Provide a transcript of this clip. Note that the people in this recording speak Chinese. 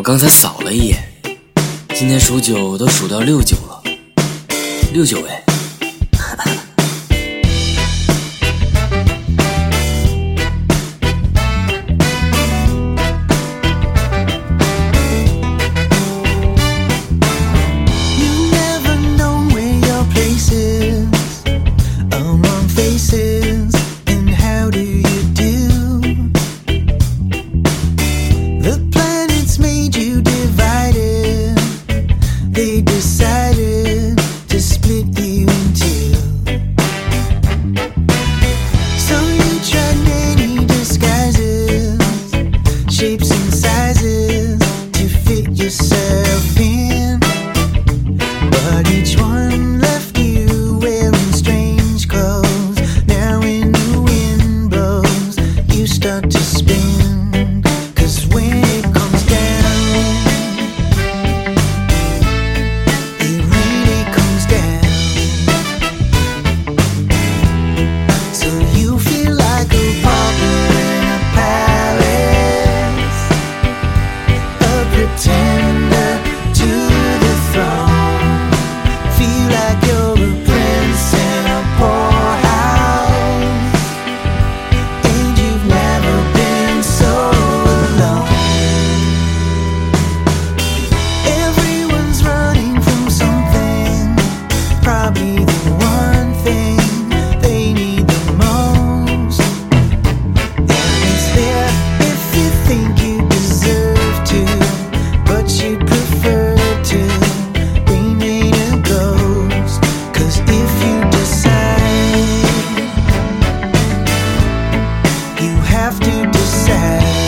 我刚才扫了一眼，今天数九都数到六九了，六九哎。have to decide.